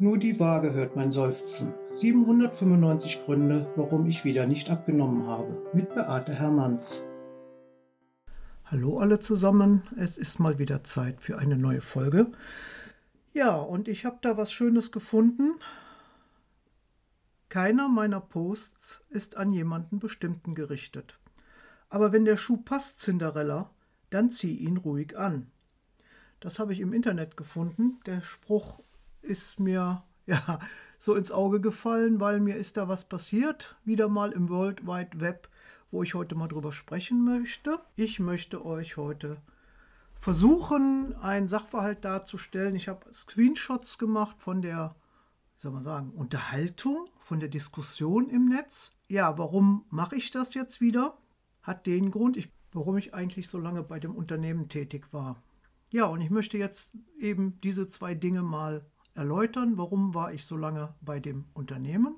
Nur die Waage hört mein Seufzen. 795 Gründe, warum ich wieder nicht abgenommen habe. Mit Beate Hermanns. Hallo alle zusammen, es ist mal wieder Zeit für eine neue Folge. Ja, und ich habe da was Schönes gefunden. Keiner meiner Posts ist an jemanden bestimmten gerichtet. Aber wenn der Schuh passt, Cinderella, dann zieh ihn ruhig an. Das habe ich im Internet gefunden. Der Spruch ist mir ja so ins Auge gefallen, weil mir ist da was passiert, wieder mal im World Wide Web, wo ich heute mal drüber sprechen möchte. Ich möchte euch heute versuchen, einen Sachverhalt darzustellen. Ich habe Screenshots gemacht von der, soll man sagen, Unterhaltung, von der Diskussion im Netz. Ja, warum mache ich das jetzt wieder? Hat den Grund, ich, warum ich eigentlich so lange bei dem Unternehmen tätig war. Ja, und ich möchte jetzt eben diese zwei Dinge mal erläutern. Warum war ich so lange bei dem Unternehmen?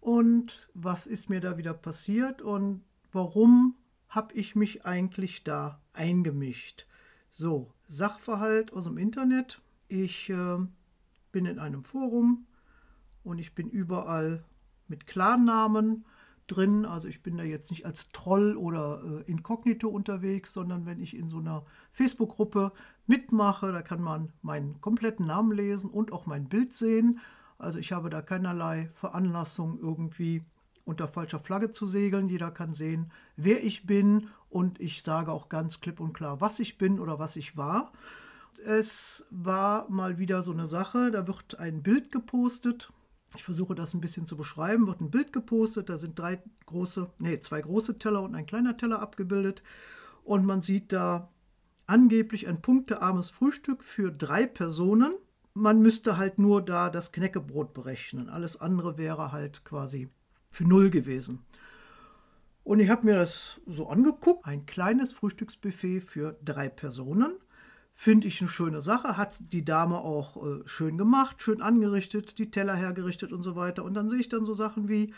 Und was ist mir da wieder passiert? Und warum habe ich mich eigentlich da eingemischt? So, Sachverhalt aus dem Internet. Ich äh, bin in einem Forum und ich bin überall mit Klarnamen drin. Also ich bin da jetzt nicht als Troll oder äh, Inkognito unterwegs, sondern wenn ich in so einer Facebook-Gruppe mitmache, da kann man meinen kompletten Namen lesen und auch mein Bild sehen. Also ich habe da keinerlei Veranlassung irgendwie unter falscher Flagge zu segeln. Jeder kann sehen, wer ich bin und ich sage auch ganz klipp und klar, was ich bin oder was ich war. Es war mal wieder so eine Sache, da wird ein Bild gepostet ich versuche das ein bisschen zu beschreiben, wird ein Bild gepostet, da sind drei große, nee, zwei große Teller und ein kleiner Teller abgebildet und man sieht da angeblich ein punktearmes Frühstück für drei Personen. Man müsste halt nur da das Knäckebrot berechnen. Alles andere wäre halt quasi für null gewesen. Und ich habe mir das so angeguckt. Ein kleines Frühstücksbuffet für drei Personen. Finde ich eine schöne Sache, hat die Dame auch äh, schön gemacht, schön angerichtet, die Teller hergerichtet und so weiter. Und dann sehe ich dann so Sachen wie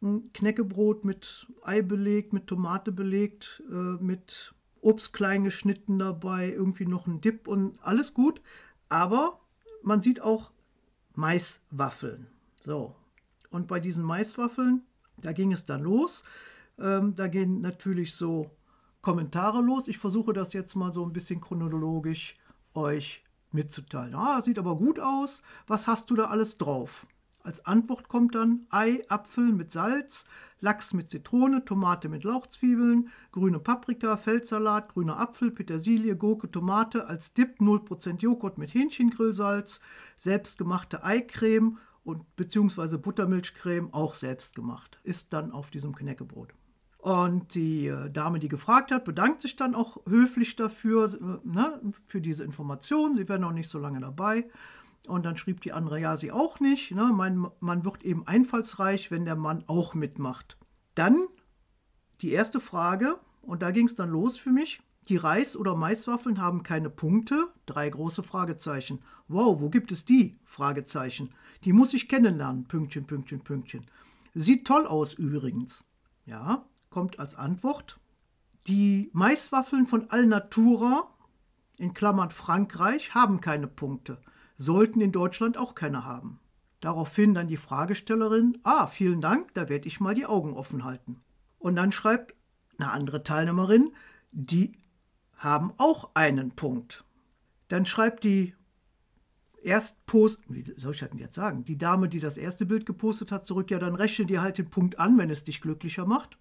ein Knäckebrot mit Ei belegt, mit Tomate belegt, äh, mit Obst klein geschnitten dabei, irgendwie noch ein Dip und alles gut. Aber man sieht auch Maiswaffeln. So. Und bei diesen Maiswaffeln, da ging es dann los. Ähm, da gehen natürlich so Kommentare los. Ich versuche das jetzt mal so ein bisschen chronologisch euch mitzuteilen. Ah, sieht aber gut aus. Was hast du da alles drauf? Als Antwort kommt dann Ei, Apfel mit Salz, Lachs mit Zitrone, Tomate mit Lauchzwiebeln, grüne Paprika, Feldsalat, grüner Apfel, Petersilie, Gurke, Tomate, als Dip 0% Joghurt mit Hähnchengrillsalz, selbstgemachte Eicreme und beziehungsweise Buttermilchcreme, auch selbstgemacht. Ist dann auf diesem Knäckebrot. Und die äh, Dame, die gefragt hat, bedankt sich dann auch höflich dafür, äh, ne, für diese Information. Sie wäre noch nicht so lange dabei. Und dann schrieb die andere, ja, sie auch nicht. Ne, mein Mann wird eben einfallsreich, wenn der Mann auch mitmacht. Dann die erste Frage, und da ging es dann los für mich. Die Reis- oder Maiswaffeln haben keine Punkte? Drei große Fragezeichen. Wow, wo gibt es die? Fragezeichen. Die muss ich kennenlernen. Pünktchen, Pünktchen, Pünktchen. Sieht toll aus übrigens. Ja, kommt als Antwort. Die Maiswaffeln von Alnatura, in Klammern Frankreich, haben keine Punkte, sollten in Deutschland auch keine haben. Daraufhin dann die Fragestellerin, ah, vielen Dank, da werde ich mal die Augen offen halten. Und dann schreibt eine andere Teilnehmerin, die haben auch einen Punkt. Dann schreibt die Erstpost, wie soll ich das denn jetzt sagen? Die Dame, die das erste Bild gepostet hat, zurück, ja, dann rechne dir halt den Punkt an, wenn es dich glücklicher macht.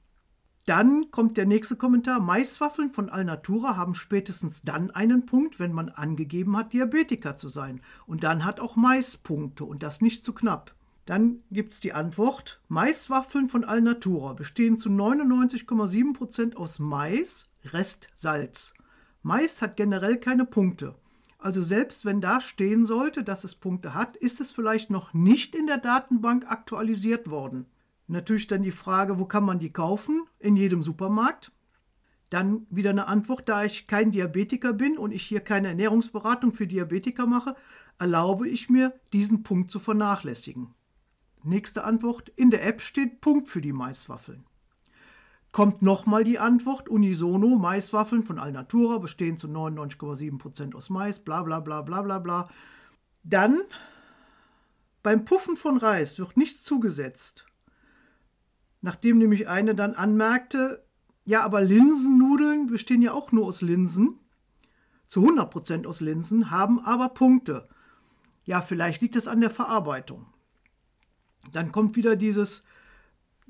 Dann kommt der nächste Kommentar. Maiswaffeln von Alnatura haben spätestens dann einen Punkt, wenn man angegeben hat, Diabetiker zu sein. Und dann hat auch Mais Punkte und das nicht zu knapp. Dann gibt es die Antwort. Maiswaffeln von Alnatura bestehen zu 99,7% aus Mais, Rest Salz. Mais hat generell keine Punkte. Also selbst wenn da stehen sollte, dass es Punkte hat, ist es vielleicht noch nicht in der Datenbank aktualisiert worden. Natürlich dann die Frage, wo kann man die kaufen? In jedem Supermarkt. Dann wieder eine Antwort, da ich kein Diabetiker bin und ich hier keine Ernährungsberatung für Diabetiker mache, erlaube ich mir, diesen Punkt zu vernachlässigen. Nächste Antwort, in der App steht Punkt für die Maiswaffeln. Kommt nochmal die Antwort, unisono, Maiswaffeln von Alnatura bestehen zu 99,7% aus Mais, bla bla bla bla bla bla. Dann Beim Puffen von Reis wird nichts zugesetzt. Nachdem nämlich eine dann anmerkte, ja, aber Linsennudeln bestehen ja auch nur aus Linsen, zu 100% aus Linsen, haben aber Punkte. Ja, vielleicht liegt es an der Verarbeitung. Dann kommt wieder dieses,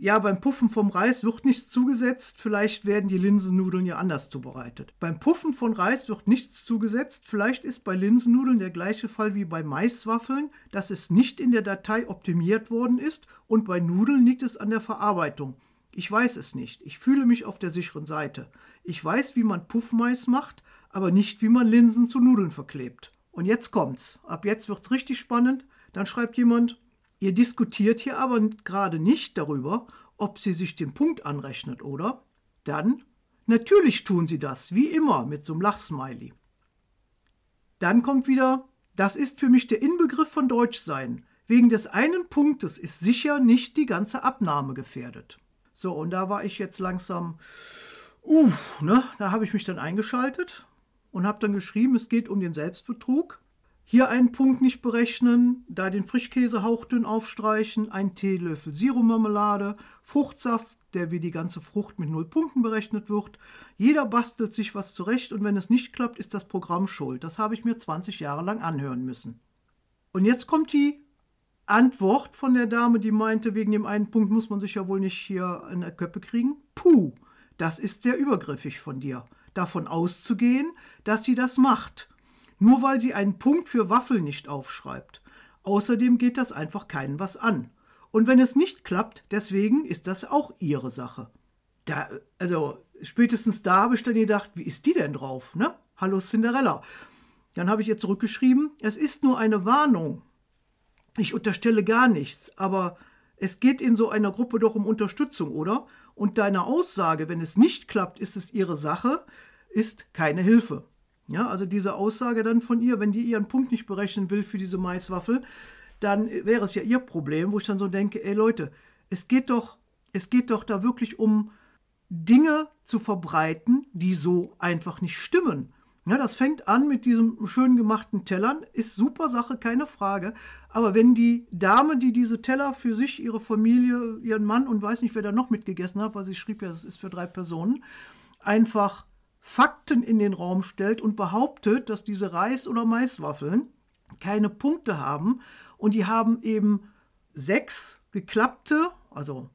ja, beim Puffen vom Reis wird nichts zugesetzt, vielleicht werden die Linsennudeln ja anders zubereitet. Beim Puffen von Reis wird nichts zugesetzt, vielleicht ist bei Linsennudeln der gleiche Fall wie bei Maiswaffeln, dass es nicht in der Datei optimiert worden ist und bei Nudeln liegt es an der Verarbeitung. Ich weiß es nicht, ich fühle mich auf der sicheren Seite. Ich weiß, wie man Puffmais macht, aber nicht, wie man Linsen zu Nudeln verklebt. Und jetzt kommt's. Ab jetzt wird's richtig spannend. Dann schreibt jemand, Ihr diskutiert hier aber gerade nicht darüber, ob sie sich den Punkt anrechnet, oder? Dann, natürlich tun sie das, wie immer, mit so einem Lachsmiley. Dann kommt wieder, das ist für mich der Inbegriff von Deutschsein. Wegen des einen Punktes ist sicher nicht die ganze Abnahme gefährdet. So, und da war ich jetzt langsam, uff, ne, da habe ich mich dann eingeschaltet und habe dann geschrieben, es geht um den Selbstbetrug. Hier einen Punkt nicht berechnen, da den Frischkäse hauchdünn aufstreichen, ein Teelöffel Sirupmarmelade, Fruchtsaft, der wie die ganze Frucht mit null Punkten berechnet wird. Jeder bastelt sich was zurecht und wenn es nicht klappt, ist das Programm schuld. Das habe ich mir 20 Jahre lang anhören müssen. Und jetzt kommt die Antwort von der Dame, die meinte, wegen dem einen Punkt muss man sich ja wohl nicht hier in der Köppe kriegen. Puh, das ist sehr übergriffig von dir, davon auszugehen, dass sie das macht nur weil sie einen Punkt für Waffel nicht aufschreibt. Außerdem geht das einfach keinen was an. Und wenn es nicht klappt, deswegen ist das auch ihre Sache. Da, also spätestens da habe ich dann gedacht, wie ist die denn drauf, ne? Hallo Cinderella. Dann habe ich ihr zurückgeschrieben, es ist nur eine Warnung. Ich unterstelle gar nichts, aber es geht in so einer Gruppe doch um Unterstützung, oder? Und deine Aussage, wenn es nicht klappt, ist es ihre Sache, ist keine Hilfe. Ja, also diese Aussage dann von ihr, wenn die ihren Punkt nicht berechnen will für diese Maiswaffel, dann wäre es ja ihr Problem, wo ich dann so denke, ey Leute, es geht doch, es geht doch da wirklich um Dinge zu verbreiten, die so einfach nicht stimmen. Ja, das fängt an mit diesem schön gemachten Tellern, ist super Sache, keine Frage. Aber wenn die Dame, die diese Teller für sich, ihre Familie, ihren Mann und weiß nicht, wer da noch mitgegessen hat, weil sie schrieb ja, es ist für drei Personen, einfach Fakten in den Raum stellt und behauptet, dass diese Reis- oder Maiswaffeln keine Punkte haben und die haben eben sechs geklappte, also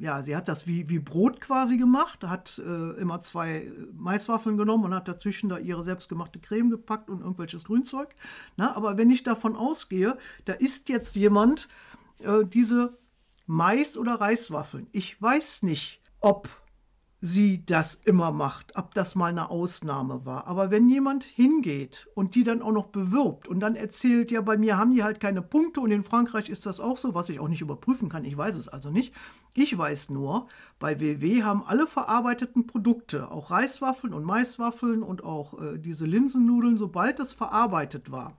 ja, sie hat das wie, wie Brot quasi gemacht, hat äh, immer zwei Maiswaffeln genommen und hat dazwischen da ihre selbstgemachte Creme gepackt und irgendwelches Grünzeug. Na, aber wenn ich davon ausgehe, da isst jetzt jemand äh, diese Mais- oder Reiswaffeln. Ich weiß nicht, ob sie das immer macht, ob das mal eine Ausnahme war. Aber wenn jemand hingeht und die dann auch noch bewirbt und dann erzählt, ja, bei mir haben die halt keine Punkte und in Frankreich ist das auch so, was ich auch nicht überprüfen kann, ich weiß es also nicht. Ich weiß nur, bei WW haben alle verarbeiteten Produkte, auch Reiswaffeln und Maiswaffeln und auch äh, diese Linsennudeln, sobald das verarbeitet war,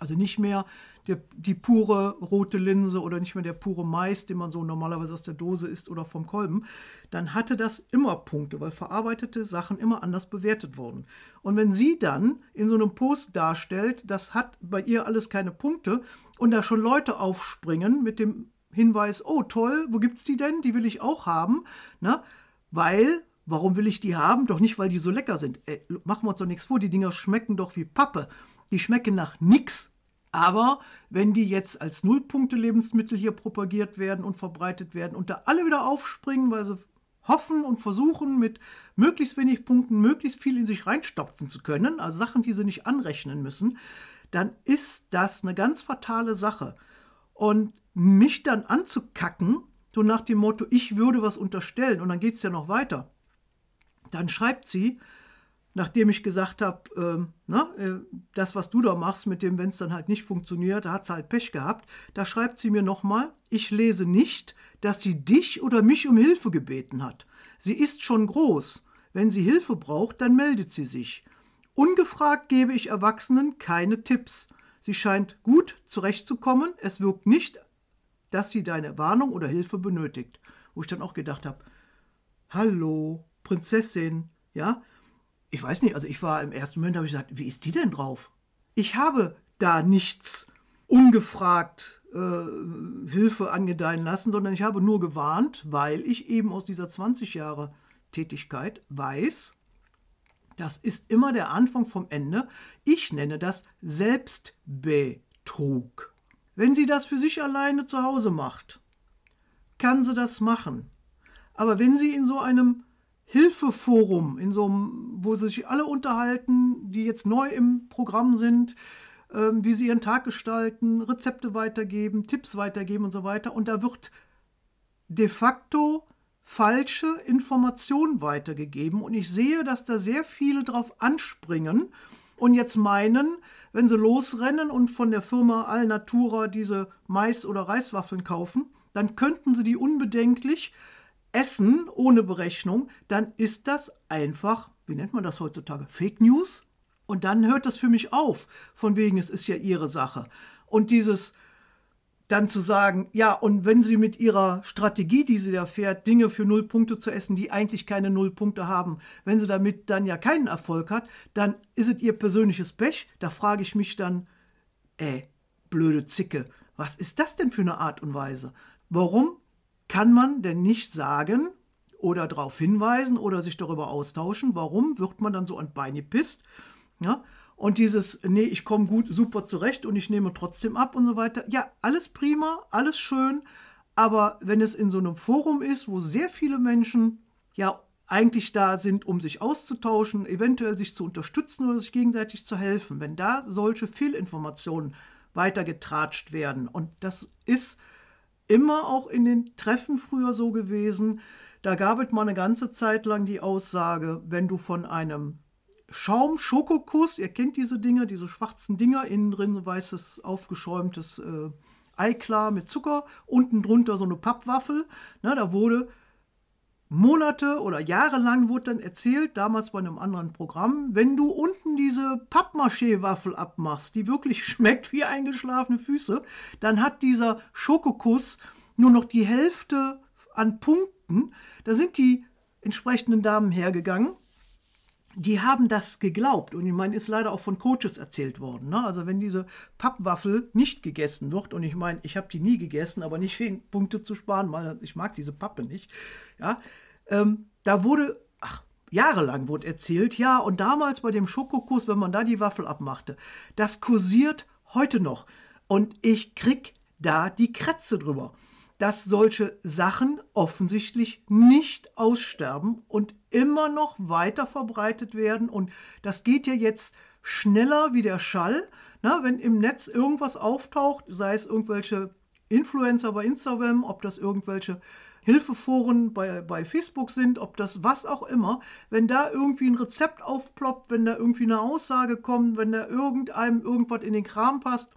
also nicht mehr der, die pure rote Linse oder nicht mehr der pure Mais, den man so normalerweise aus der Dose isst oder vom Kolben, dann hatte das immer Punkte, weil verarbeitete Sachen immer anders bewertet wurden. Und wenn sie dann in so einem Post darstellt, das hat bei ihr alles keine Punkte und da schon Leute aufspringen mit dem Hinweis, oh toll, wo gibt's die denn? Die will ich auch haben, na, weil Warum will ich die haben? Doch nicht, weil die so lecker sind. Ey, machen wir uns doch nichts vor, die Dinger schmecken doch wie Pappe. Die schmecken nach nix. Aber wenn die jetzt als Nullpunkte-Lebensmittel hier propagiert werden und verbreitet werden und da alle wieder aufspringen, weil sie hoffen und versuchen, mit möglichst wenig Punkten möglichst viel in sich reinstopfen zu können, also Sachen, die sie nicht anrechnen müssen, dann ist das eine ganz fatale Sache. Und mich dann anzukacken, so nach dem Motto, ich würde was unterstellen, und dann geht es ja noch weiter, dann schreibt sie, nachdem ich gesagt habe, ähm, äh, das, was du da machst, mit dem, wenn es dann halt nicht funktioniert, da hat sie halt Pech gehabt, da schreibt sie mir nochmal, ich lese nicht, dass sie dich oder mich um Hilfe gebeten hat. Sie ist schon groß. Wenn sie Hilfe braucht, dann meldet sie sich. Ungefragt gebe ich Erwachsenen keine Tipps. Sie scheint gut zurechtzukommen. Es wirkt nicht, dass sie deine Warnung oder Hilfe benötigt. Wo ich dann auch gedacht habe, hallo, Prinzessin, ja, ich weiß nicht, also ich war im ersten Moment, habe ich gesagt, wie ist die denn drauf? Ich habe da nichts ungefragt äh, Hilfe angedeihen lassen, sondern ich habe nur gewarnt, weil ich eben aus dieser 20 Jahre Tätigkeit weiß, das ist immer der Anfang vom Ende. Ich nenne das Selbstbetrug. Wenn sie das für sich alleine zu Hause macht, kann sie das machen. Aber wenn sie in so einem Hilfeforum, in so einem, wo sie sich alle unterhalten, die jetzt neu im Programm sind, ähm, wie sie ihren Tag gestalten, Rezepte weitergeben, Tipps weitergeben und so weiter. Und da wird de facto falsche Information weitergegeben. Und ich sehe, dass da sehr viele drauf anspringen und jetzt meinen, wenn sie losrennen und von der Firma Alnatura diese Mais- oder Reiswaffeln kaufen, dann könnten sie die unbedenklich essen ohne Berechnung. Dann ist das einfach, wie nennt man das heutzutage, Fake News? Und dann hört das für mich auf, von wegen, es ist ja ihre Sache. Und dieses dann zu sagen, ja, und wenn sie mit ihrer Strategie, die sie da fährt, Dinge für null Punkte zu essen, die eigentlich keine null Punkte haben, wenn sie damit dann ja keinen Erfolg hat, dann ist es ihr persönliches Pech. Da frage ich mich dann, ey, blöde Zicke, was ist das denn für eine Art und Weise? Warum kann man denn nicht sagen oder darauf hinweisen oder sich darüber austauschen, warum wird man dann so an Beine pisst? Ja? Und dieses, nee, ich komme gut, super zurecht und ich nehme trotzdem ab und so weiter. Ja, alles prima, alles schön. Aber wenn es in so einem Forum ist, wo sehr viele Menschen ja eigentlich da sind, um sich auszutauschen, eventuell sich zu unterstützen oder sich gegenseitig zu helfen, wenn da solche Fehlinformationen weitergetratscht werden. Und das ist immer auch in den Treffen früher so gewesen. Da gab es mal eine ganze Zeit lang die Aussage, wenn du von einem Schaum-Schokokuss. Ihr kennt diese Dinger, diese schwarzen Dinger, innen drin weißes, aufgeschäumtes äh, Eiklar mit Zucker, unten drunter so eine Pappwaffel. Na, da wurde Monate oder Jahre lang wurde dann erzählt, damals bei einem anderen Programm, wenn du unten diese Pappmaché-Waffel abmachst, die wirklich schmeckt wie eingeschlafene Füße, dann hat dieser Schokokuss nur noch die Hälfte an Punkten. Da sind die entsprechenden Damen hergegangen die haben das geglaubt. Und ich meine, ist leider auch von Coaches erzählt worden. Ne? Also wenn diese Pappwaffel nicht gegessen wird, und ich meine, ich habe die nie gegessen, aber nicht wegen Punkte zu sparen, weil ich mag diese Pappe nicht. Ja, ähm, da wurde, ach, jahrelang wurde erzählt, ja, und damals bei dem Schokokuss, wenn man da die Waffel abmachte, das kursiert heute noch. Und ich krieg da die Kratze drüber dass solche Sachen offensichtlich nicht aussterben und immer noch weiter verbreitet werden. Und das geht ja jetzt schneller wie der Schall. Na, wenn im Netz irgendwas auftaucht, sei es irgendwelche Influencer bei Instagram, ob das irgendwelche Hilfeforen bei, bei Facebook sind, ob das was auch immer, wenn da irgendwie ein Rezept aufploppt, wenn da irgendwie eine Aussage kommt, wenn da irgendeinem irgendwas in den Kram passt,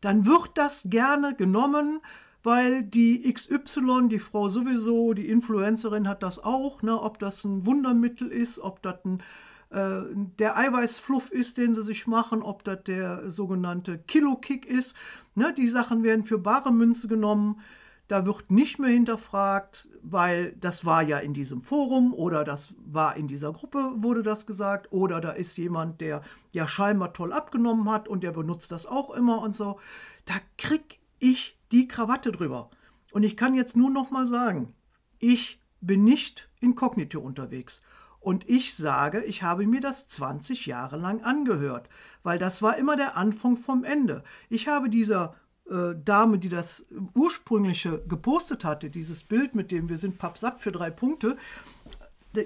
dann wird das gerne genommen, weil die XY, die Frau sowieso, die Influencerin hat das auch, ne, ob das ein Wundermittel ist, ob das ein, äh, der Eiweißfluff ist, den sie sich machen, ob das der sogenannte Kilo-Kick ist. Ne, die Sachen werden für bare Münze genommen. Da wird nicht mehr hinterfragt, weil das war ja in diesem Forum oder das war in dieser Gruppe, wurde das gesagt, oder da ist jemand, der ja scheinbar toll abgenommen hat und der benutzt das auch immer und so. Da krieg ich die Krawatte drüber. Und ich kann jetzt nur noch mal sagen, ich bin nicht inkognito unterwegs. Und ich sage, ich habe mir das 20 Jahre lang angehört, weil das war immer der Anfang vom Ende. Ich habe dieser äh, Dame, die das ursprüngliche gepostet hatte, dieses Bild mit dem wir sind pappsatt für drei Punkte,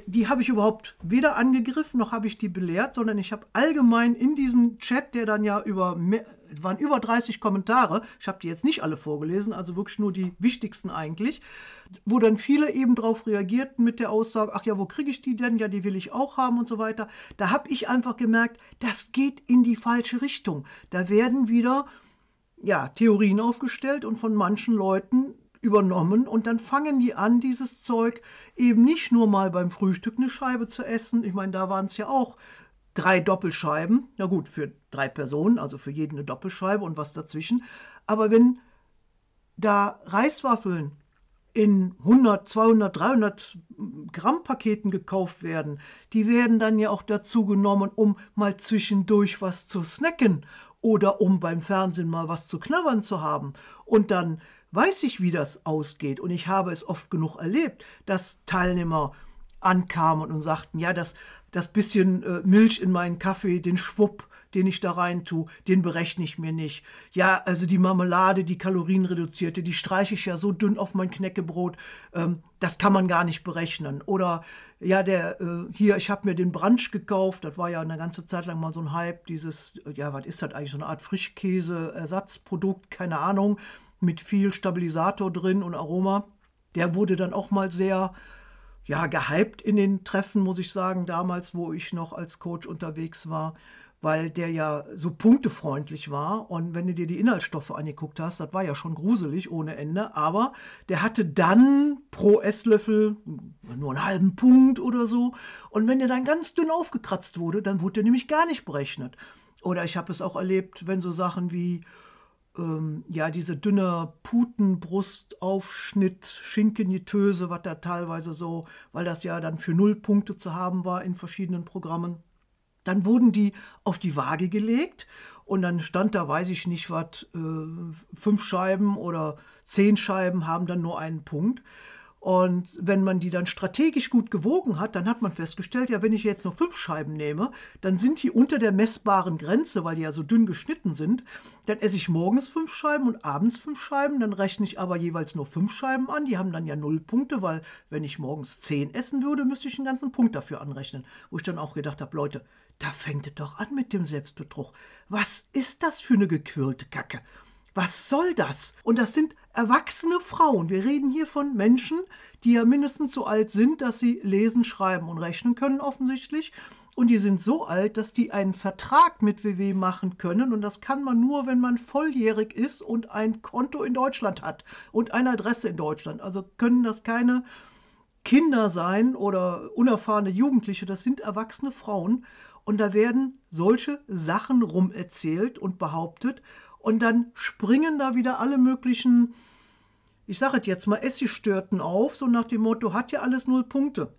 die habe ich überhaupt weder angegriffen noch habe ich die belehrt, sondern ich habe allgemein in diesem Chat, der dann ja über mehr, waren über 30 Kommentare, ich habe die jetzt nicht alle vorgelesen, also wirklich nur die wichtigsten eigentlich, wo dann viele eben darauf reagierten mit der Aussage, ach ja, wo kriege ich die denn? Ja, die will ich auch haben und so weiter. Da habe ich einfach gemerkt, das geht in die falsche Richtung. Da werden wieder ja, Theorien aufgestellt und von manchen Leuten übernommen und dann fangen die an, dieses Zeug eben nicht nur mal beim Frühstück eine Scheibe zu essen. Ich meine, da waren es ja auch drei Doppelscheiben. Na gut, für drei Personen, also für jeden eine Doppelscheibe und was dazwischen. Aber wenn da Reiswaffeln in 100, 200, 300 Gramm Paketen gekauft werden, die werden dann ja auch dazu genommen, um mal zwischendurch was zu snacken oder um beim Fernsehen mal was zu knabbern zu haben. Und dann weiß ich, wie das ausgeht. Und ich habe es oft genug erlebt, dass Teilnehmer ankamen und sagten, ja, das, das bisschen äh, Milch in meinen Kaffee, den Schwupp, den ich da rein tue, den berechne ich mir nicht. Ja, also die Marmelade, die kalorienreduzierte, die streiche ich ja so dünn auf mein Knäckebrot, ähm, das kann man gar nicht berechnen. Oder ja, der äh, hier, ich habe mir den Brunch gekauft, das war ja eine ganze Zeit lang mal so ein Hype, dieses, ja, was ist das eigentlich, so eine Art Frischkäse-Ersatzprodukt, keine Ahnung, mit viel Stabilisator drin und Aroma. Der wurde dann auch mal sehr ja, gehypt in den Treffen, muss ich sagen, damals, wo ich noch als Coach unterwegs war weil der ja so punktefreundlich war. Und wenn du dir die Inhaltsstoffe angeguckt hast, das war ja schon gruselig ohne Ende. Aber der hatte dann pro Esslöffel nur einen halben Punkt oder so. Und wenn der dann ganz dünn aufgekratzt wurde, dann wurde der nämlich gar nicht berechnet. Oder ich habe es auch erlebt, wenn so Sachen wie ähm, ja, diese dünne Putenbrustaufschnitt, Schinkenjetöse, was da teilweise so, weil das ja dann für null Punkte zu haben war in verschiedenen Programmen dann wurden die auf die Waage gelegt und dann stand da, weiß ich nicht was, äh, fünf Scheiben oder zehn Scheiben haben dann nur einen Punkt. Und wenn man die dann strategisch gut gewogen hat, dann hat man festgestellt, ja, wenn ich jetzt nur fünf Scheiben nehme, dann sind die unter der messbaren Grenze, weil die ja so dünn geschnitten sind. Dann esse ich morgens fünf Scheiben und abends fünf Scheiben. Dann rechne ich aber jeweils nur fünf Scheiben an. Die haben dann ja null Punkte, weil wenn ich morgens zehn essen würde, müsste ich einen ganzen Punkt dafür anrechnen. Wo ich dann auch gedacht habe, Leute, da fängt es doch an mit dem Selbstbetrug. Was ist das für eine gequirlte Kacke? Was soll das? Und das sind erwachsene Frauen. Wir reden hier von Menschen, die ja mindestens so alt sind, dass sie lesen, schreiben und rechnen können offensichtlich. Und die sind so alt, dass die einen Vertrag mit WW machen können. Und das kann man nur, wenn man volljährig ist und ein Konto in Deutschland hat und eine Adresse in Deutschland. Also können das keine Kinder sein oder unerfahrene Jugendliche. Das sind erwachsene Frauen. Und da werden solche Sachen rumerzählt und behauptet. Und dann springen da wieder alle möglichen, ich sage es jetzt mal, Essigstörten auf, so nach dem Motto, hat ja alles null Punkte.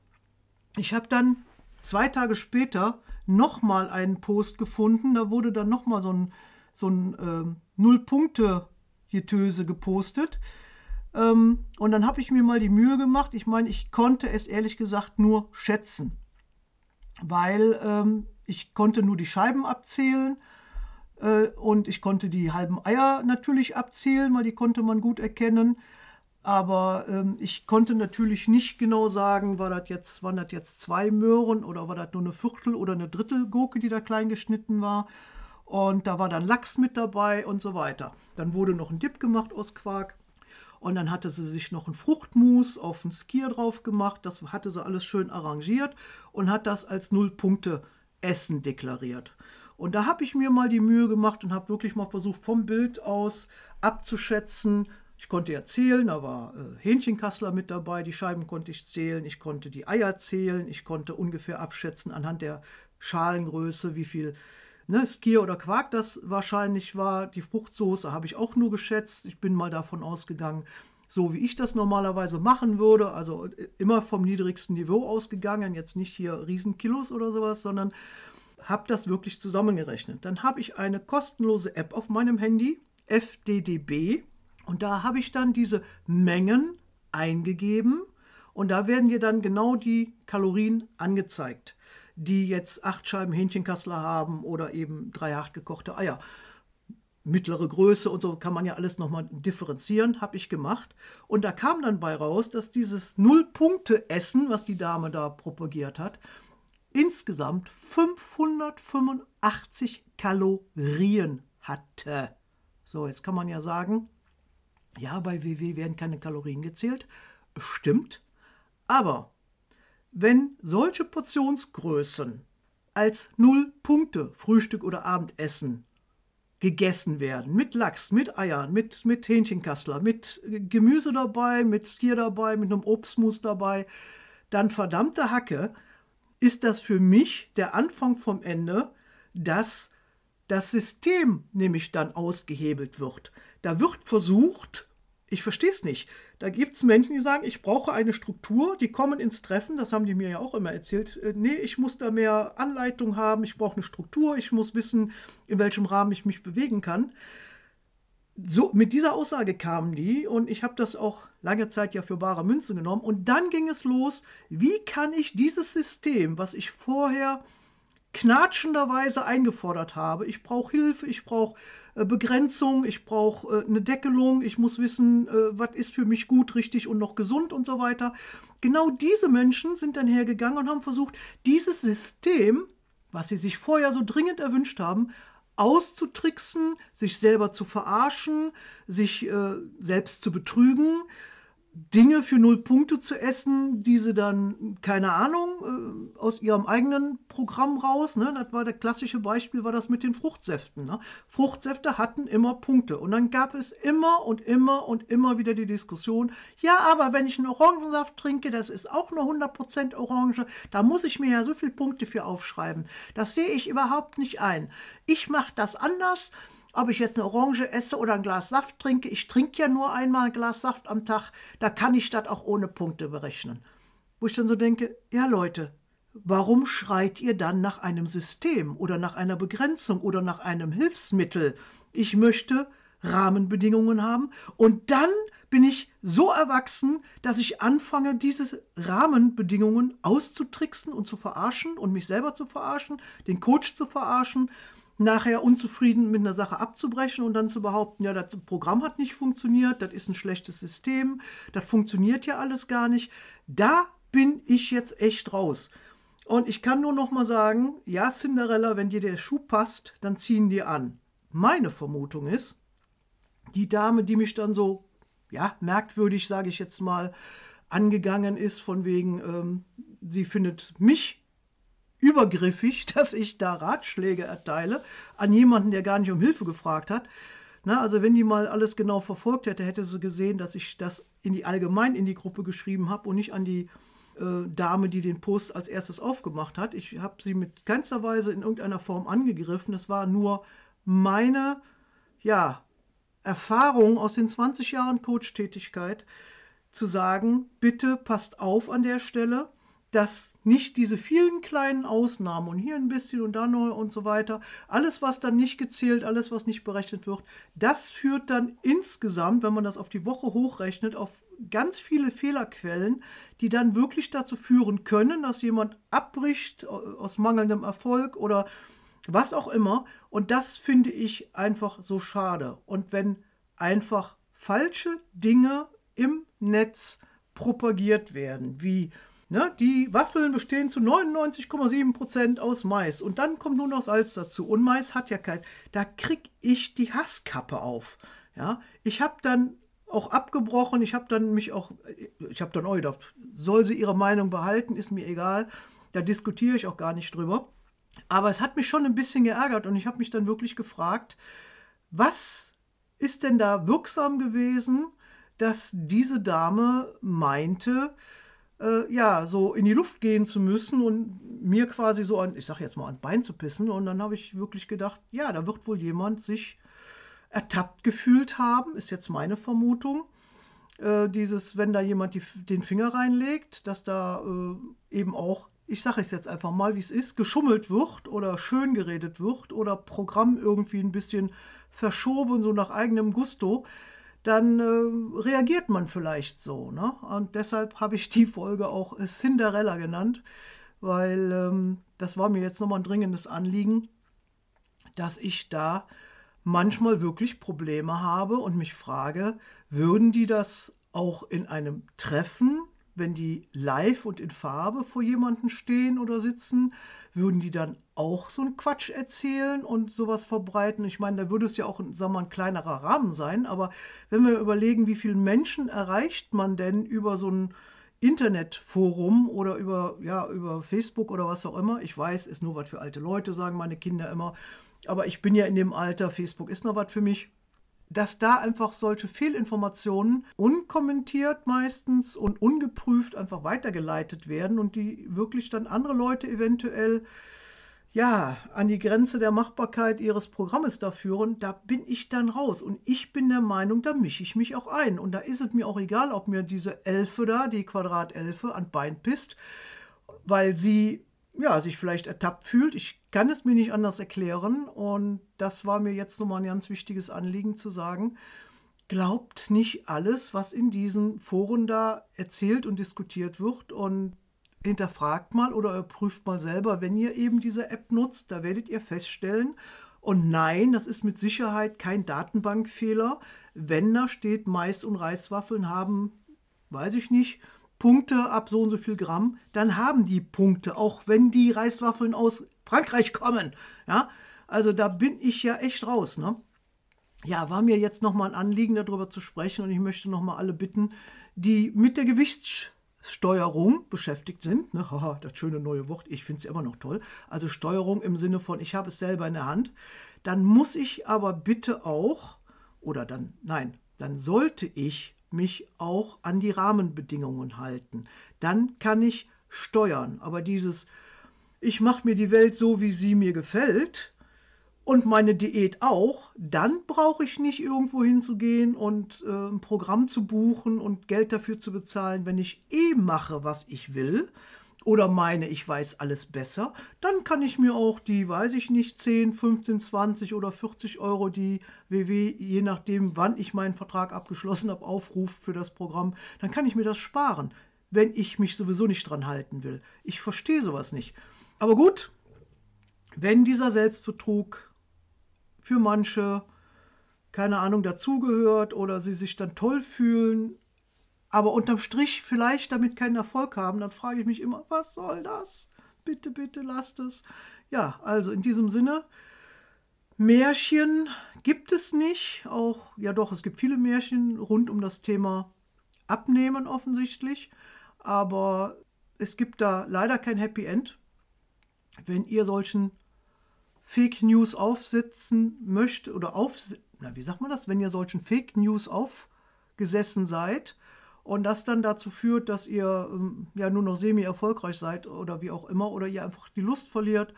Ich habe dann zwei Tage später nochmal einen Post gefunden, da wurde dann nochmal so ein, so ein äh, Null-Punkte-Getöse gepostet. Ähm, und dann habe ich mir mal die Mühe gemacht. Ich meine, ich konnte es ehrlich gesagt nur schätzen, weil ähm, ich konnte nur die Scheiben abzählen äh, und ich konnte die halben Eier natürlich abzählen, weil die konnte man gut erkennen. Aber ähm, ich konnte natürlich nicht genau sagen, war das jetzt, waren das jetzt zwei Möhren oder war das nur eine Viertel oder eine Drittel Gurke, die da klein geschnitten war. Und da war dann Lachs mit dabei und so weiter. Dann wurde noch ein Dip gemacht aus Quark. Und dann hatte sie sich noch ein Fruchtmus auf ein Skier drauf gemacht. Das hatte sie alles schön arrangiert und hat das als Null-Punkte Essen deklariert. Und da habe ich mir mal die Mühe gemacht und habe wirklich mal versucht, vom Bild aus abzuschätzen. Ich konnte ja zählen, da war äh, Hähnchenkassler mit dabei, die Scheiben konnte ich zählen, ich konnte die Eier zählen, ich konnte ungefähr abschätzen anhand der Schalengröße, wie viel ne, Skier oder Quark das wahrscheinlich war. Die Fruchtsoße habe ich auch nur geschätzt. Ich bin mal davon ausgegangen, so wie ich das normalerweise machen würde, also immer vom niedrigsten Niveau ausgegangen, jetzt nicht hier Riesenkilos oder sowas, sondern habe das wirklich zusammengerechnet. Dann habe ich eine kostenlose App auf meinem Handy, FDDB, und da habe ich dann diese Mengen eingegeben und da werden dir dann genau die Kalorien angezeigt, die jetzt acht Scheiben Hähnchenkassler haben oder eben drei hart gekochte Eier mittlere Größe und so kann man ja alles nochmal differenzieren, habe ich gemacht. Und da kam dann bei raus, dass dieses Null-Punkte-Essen, was die Dame da propagiert hat, insgesamt 585 Kalorien hatte. So, jetzt kann man ja sagen, ja, bei WW werden keine Kalorien gezählt. Stimmt. Aber wenn solche Portionsgrößen als Null Punkte Frühstück oder Abendessen gegessen werden. Mit Lachs, mit Eiern, mit, mit Hähnchenkassler, mit Gemüse dabei, mit Skier dabei, mit einem Obstmus dabei. Dann verdammte Hacke ist das für mich der Anfang vom Ende, dass das System nämlich dann ausgehebelt wird. Da wird versucht, ich verstehe es nicht. Da gibt es Menschen, die sagen, ich brauche eine Struktur, die kommen ins Treffen, das haben die mir ja auch immer erzählt. Äh, nee, ich muss da mehr Anleitung haben, ich brauche eine Struktur, ich muss wissen, in welchem Rahmen ich mich bewegen kann. So, mit dieser Aussage kamen die und ich habe das auch lange Zeit ja für bare Münze genommen. Und dann ging es los, wie kann ich dieses System, was ich vorher knatschenderweise eingefordert habe. Ich brauche Hilfe, ich brauche äh, Begrenzung, ich brauche äh, eine Deckelung, ich muss wissen, äh, was ist für mich gut, richtig und noch gesund und so weiter. Genau diese Menschen sind dann hergegangen und haben versucht, dieses System, was sie sich vorher so dringend erwünscht haben, auszutricksen, sich selber zu verarschen, sich äh, selbst zu betrügen, Dinge für null Punkte zu essen, die sie dann, keine Ahnung, äh, aus ihrem eigenen Programm raus, ne, das war der klassische Beispiel, war das mit den Fruchtsäften. Ne? Fruchtsäfte hatten immer Punkte und dann gab es immer und immer und immer wieder die Diskussion, ja, aber wenn ich einen Orangensaft trinke, das ist auch nur 100% Orange, da muss ich mir ja so viele Punkte für aufschreiben. Das sehe ich überhaupt nicht ein. Ich mache das anders ob ich jetzt eine Orange esse oder ein Glas Saft trinke, ich trinke ja nur einmal ein Glas Saft am Tag, da kann ich das auch ohne Punkte berechnen. Wo ich dann so denke, ja Leute, warum schreit ihr dann nach einem System oder nach einer Begrenzung oder nach einem Hilfsmittel? Ich möchte Rahmenbedingungen haben und dann bin ich so erwachsen, dass ich anfange, diese Rahmenbedingungen auszutricksen und zu verarschen und mich selber zu verarschen, den Coach zu verarschen nachher unzufrieden mit einer Sache abzubrechen und dann zu behaupten, ja, das Programm hat nicht funktioniert, das ist ein schlechtes System, das funktioniert ja alles gar nicht. Da bin ich jetzt echt raus. Und ich kann nur noch mal sagen, ja, Cinderella, wenn dir der Schuh passt, dann ziehen die an. Meine Vermutung ist, die Dame, die mich dann so, ja, merkwürdig, sage ich jetzt mal, angegangen ist, von wegen, ähm, sie findet mich übergriffig, dass ich da Ratschläge erteile an jemanden, der gar nicht um Hilfe gefragt hat. Na, also wenn die mal alles genau verfolgt hätte, hätte sie gesehen, dass ich das in die allgemein in die Gruppe geschrieben habe und nicht an die äh, Dame, die den Post als erstes aufgemacht hat. Ich habe sie mit keinster Weise in irgendeiner Form angegriffen. Das war nur meine ja, Erfahrung aus den 20 Jahren Coach-Tätigkeit, zu sagen, bitte passt auf an der Stelle dass nicht diese vielen kleinen Ausnahmen und hier ein bisschen und da noch und so weiter, alles, was dann nicht gezählt, alles, was nicht berechnet wird, das führt dann insgesamt, wenn man das auf die Woche hochrechnet, auf ganz viele Fehlerquellen, die dann wirklich dazu führen können, dass jemand abbricht aus mangelndem Erfolg oder was auch immer. Und das finde ich einfach so schade. Und wenn einfach falsche Dinge im Netz propagiert werden, wie Ne, die Waffeln bestehen zu 99,7% aus Mais und dann kommt nur noch Salz dazu. Und Mais hat ja kein. Da krieg ich die Hasskappe auf. Ja, ich habe dann auch abgebrochen. Ich habe dann mich auch, ich habe dann auch gedacht, soll sie ihre Meinung behalten, ist mir egal. Da diskutiere ich auch gar nicht drüber. Aber es hat mich schon ein bisschen geärgert und ich habe mich dann wirklich gefragt, was ist denn da wirksam gewesen, dass diese Dame meinte, äh, ja, so in die Luft gehen zu müssen und mir quasi so an, ich sag jetzt mal, an Bein zu pissen. Und dann habe ich wirklich gedacht, ja, da wird wohl jemand sich ertappt gefühlt haben, ist jetzt meine Vermutung. Äh, dieses, wenn da jemand die, den Finger reinlegt, dass da äh, eben auch, ich sage es jetzt einfach mal, wie es ist, geschummelt wird oder schön geredet wird oder Programm irgendwie ein bisschen verschoben, so nach eigenem Gusto dann äh, reagiert man vielleicht so. Ne? Und deshalb habe ich die Folge auch Cinderella genannt, weil ähm, das war mir jetzt nochmal ein dringendes Anliegen, dass ich da manchmal wirklich Probleme habe und mich frage, würden die das auch in einem Treffen wenn die live und in Farbe vor jemanden stehen oder sitzen, würden die dann auch so einen Quatsch erzählen und sowas verbreiten? Ich meine, da würde es ja auch sagen wir, ein kleinerer Rahmen sein, aber wenn wir überlegen, wie viele Menschen erreicht man denn über so ein Internetforum oder über, ja, über Facebook oder was auch immer. Ich weiß, ist nur was für alte Leute, sagen meine Kinder immer. Aber ich bin ja in dem Alter, Facebook ist noch was für mich dass da einfach solche Fehlinformationen unkommentiert meistens und ungeprüft einfach weitergeleitet werden und die wirklich dann andere Leute eventuell ja, an die Grenze der Machbarkeit ihres Programmes da führen, da bin ich dann raus. Und ich bin der Meinung, da mische ich mich auch ein. Und da ist es mir auch egal, ob mir diese Elfe da, die Quadratelfe, an Bein pisst, weil sie ja, sich vielleicht ertappt fühlt. Ich kann es mir nicht anders erklären. Und das war mir jetzt nochmal ein ganz wichtiges Anliegen zu sagen. Glaubt nicht alles, was in diesen Foren da erzählt und diskutiert wird. Und hinterfragt mal oder prüft mal selber, wenn ihr eben diese App nutzt, da werdet ihr feststellen, und nein, das ist mit Sicherheit kein Datenbankfehler. Wenn da steht, Mais und Reiswaffeln haben, weiß ich nicht, Punkte ab so und so viel Gramm, dann haben die Punkte, auch wenn die Reiswaffeln aus Frankreich kommen. Ja, also da bin ich ja echt raus. Ne? Ja, war mir jetzt nochmal ein Anliegen, darüber zu sprechen und ich möchte nochmal alle bitten, die mit der Gewichtssteuerung beschäftigt sind. Ne? Das schöne neue Wort, ich finde es immer noch toll. Also Steuerung im Sinne von, ich habe es selber in der Hand. Dann muss ich aber bitte auch, oder dann, nein, dann sollte ich mich auch an die Rahmenbedingungen halten. Dann kann ich steuern. Aber dieses, ich mache mir die Welt so, wie sie mir gefällt und meine Diät auch, dann brauche ich nicht irgendwo hinzugehen und äh, ein Programm zu buchen und Geld dafür zu bezahlen, wenn ich eh mache, was ich will oder meine, ich weiß alles besser, dann kann ich mir auch die, weiß ich nicht, 10, 15, 20 oder 40 Euro, die WW, je nachdem, wann ich meinen Vertrag abgeschlossen habe, Aufruf für das Programm, dann kann ich mir das sparen, wenn ich mich sowieso nicht dran halten will. Ich verstehe sowas nicht. Aber gut, wenn dieser Selbstbetrug für manche, keine Ahnung, dazugehört oder sie sich dann toll fühlen, aber unterm Strich vielleicht damit keinen Erfolg haben, dann frage ich mich immer, was soll das? Bitte, bitte lasst es. Ja, also in diesem Sinne, Märchen gibt es nicht. Auch, ja doch, es gibt viele Märchen rund um das Thema Abnehmen offensichtlich. Aber es gibt da leider kein Happy End. Wenn ihr solchen Fake News aufsetzen möchtet oder auf, na, wie sagt man das? Wenn ihr solchen Fake News aufgesessen seid, und das dann dazu führt, dass ihr ähm, ja nur noch semi-erfolgreich seid oder wie auch immer oder ihr einfach die Lust verliert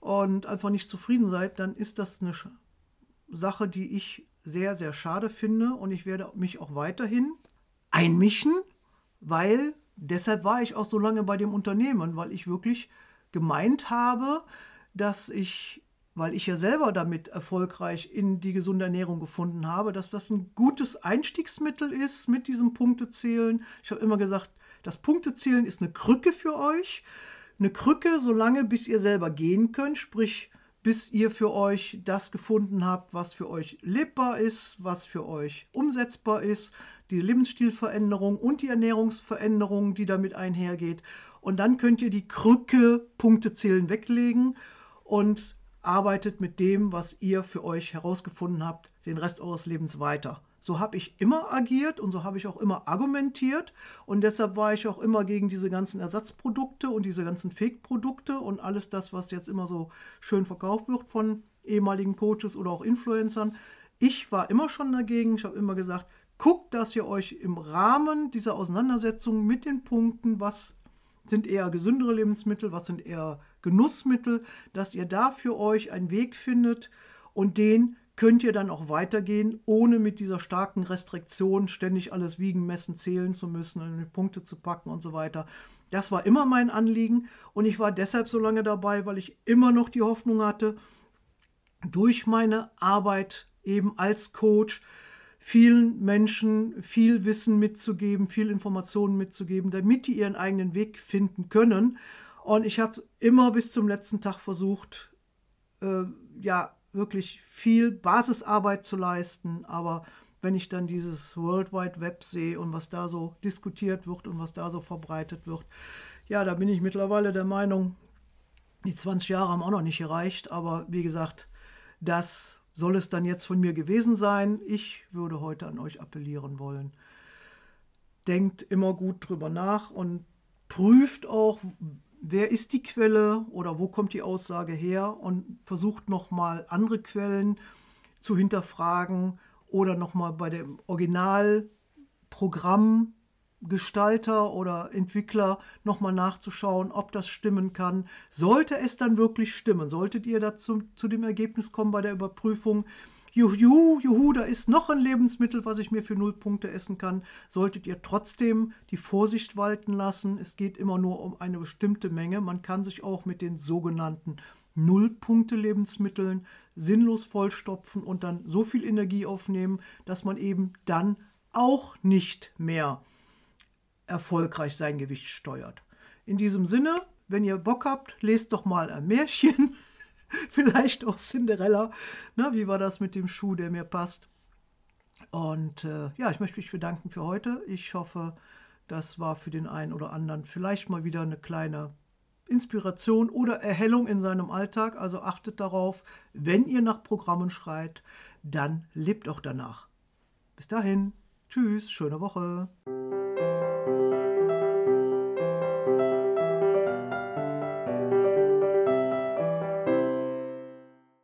und einfach nicht zufrieden seid, dann ist das eine Sache, die ich sehr, sehr schade finde und ich werde mich auch weiterhin einmischen, weil deshalb war ich auch so lange bei dem Unternehmen, weil ich wirklich gemeint habe, dass ich weil ich ja selber damit erfolgreich in die gesunde Ernährung gefunden habe, dass das ein gutes Einstiegsmittel ist mit diesem Punktezählen. Ich habe immer gesagt, das Punktezählen ist eine Krücke für euch. Eine Krücke, solange bis ihr selber gehen könnt, sprich bis ihr für euch das gefunden habt, was für euch lebbar ist, was für euch umsetzbar ist, die Lebensstilveränderung und die Ernährungsveränderung, die damit einhergeht. Und dann könnt ihr die Krücke Punktezählen weglegen und arbeitet mit dem, was ihr für euch herausgefunden habt, den Rest eures Lebens weiter. So habe ich immer agiert und so habe ich auch immer argumentiert und deshalb war ich auch immer gegen diese ganzen Ersatzprodukte und diese ganzen Fake-Produkte und alles das, was jetzt immer so schön verkauft wird von ehemaligen Coaches oder auch Influencern. Ich war immer schon dagegen. Ich habe immer gesagt, guckt, dass ihr euch im Rahmen dieser Auseinandersetzung mit den Punkten, was sind eher gesündere Lebensmittel, was sind eher Genussmittel, dass ihr da für euch einen Weg findet und den könnt ihr dann auch weitergehen, ohne mit dieser starken Restriktion ständig alles wiegen, messen, zählen zu müssen und Punkte zu packen und so weiter. Das war immer mein Anliegen und ich war deshalb so lange dabei, weil ich immer noch die Hoffnung hatte, durch meine Arbeit eben als Coach vielen Menschen viel Wissen mitzugeben, viel Informationen mitzugeben, damit die ihren eigenen Weg finden können. Und ich habe immer bis zum letzten Tag versucht, äh, ja, wirklich viel Basisarbeit zu leisten. Aber wenn ich dann dieses World Wide Web sehe und was da so diskutiert wird und was da so verbreitet wird, ja, da bin ich mittlerweile der Meinung, die 20 Jahre haben auch noch nicht gereicht. Aber wie gesagt, das soll es dann jetzt von mir gewesen sein. Ich würde heute an euch appellieren wollen. Denkt immer gut drüber nach und prüft auch, wer ist die Quelle oder wo kommt die Aussage her und versucht nochmal andere Quellen zu hinterfragen oder nochmal bei dem Originalprogramm Gestalter oder Entwickler nochmal nachzuschauen, ob das stimmen kann. Sollte es dann wirklich stimmen, solltet ihr dazu zu dem Ergebnis kommen bei der Überprüfung, juhu, juhu, da ist noch ein Lebensmittel, was ich mir für null Punkte essen kann, solltet ihr trotzdem die Vorsicht walten lassen. Es geht immer nur um eine bestimmte Menge. Man kann sich auch mit den sogenannten Nullpunkte-Lebensmitteln sinnlos vollstopfen und dann so viel Energie aufnehmen, dass man eben dann auch nicht mehr erfolgreich sein Gewicht steuert. In diesem Sinne, wenn ihr Bock habt, lest doch mal ein Märchen, vielleicht auch Cinderella. Na, wie war das mit dem Schuh, der mir passt? Und äh, ja, ich möchte mich bedanken für heute. Ich hoffe, das war für den einen oder anderen vielleicht mal wieder eine kleine Inspiration oder Erhellung in seinem Alltag. Also achtet darauf, wenn ihr nach Programmen schreit, dann lebt auch danach. Bis dahin, tschüss, schöne Woche.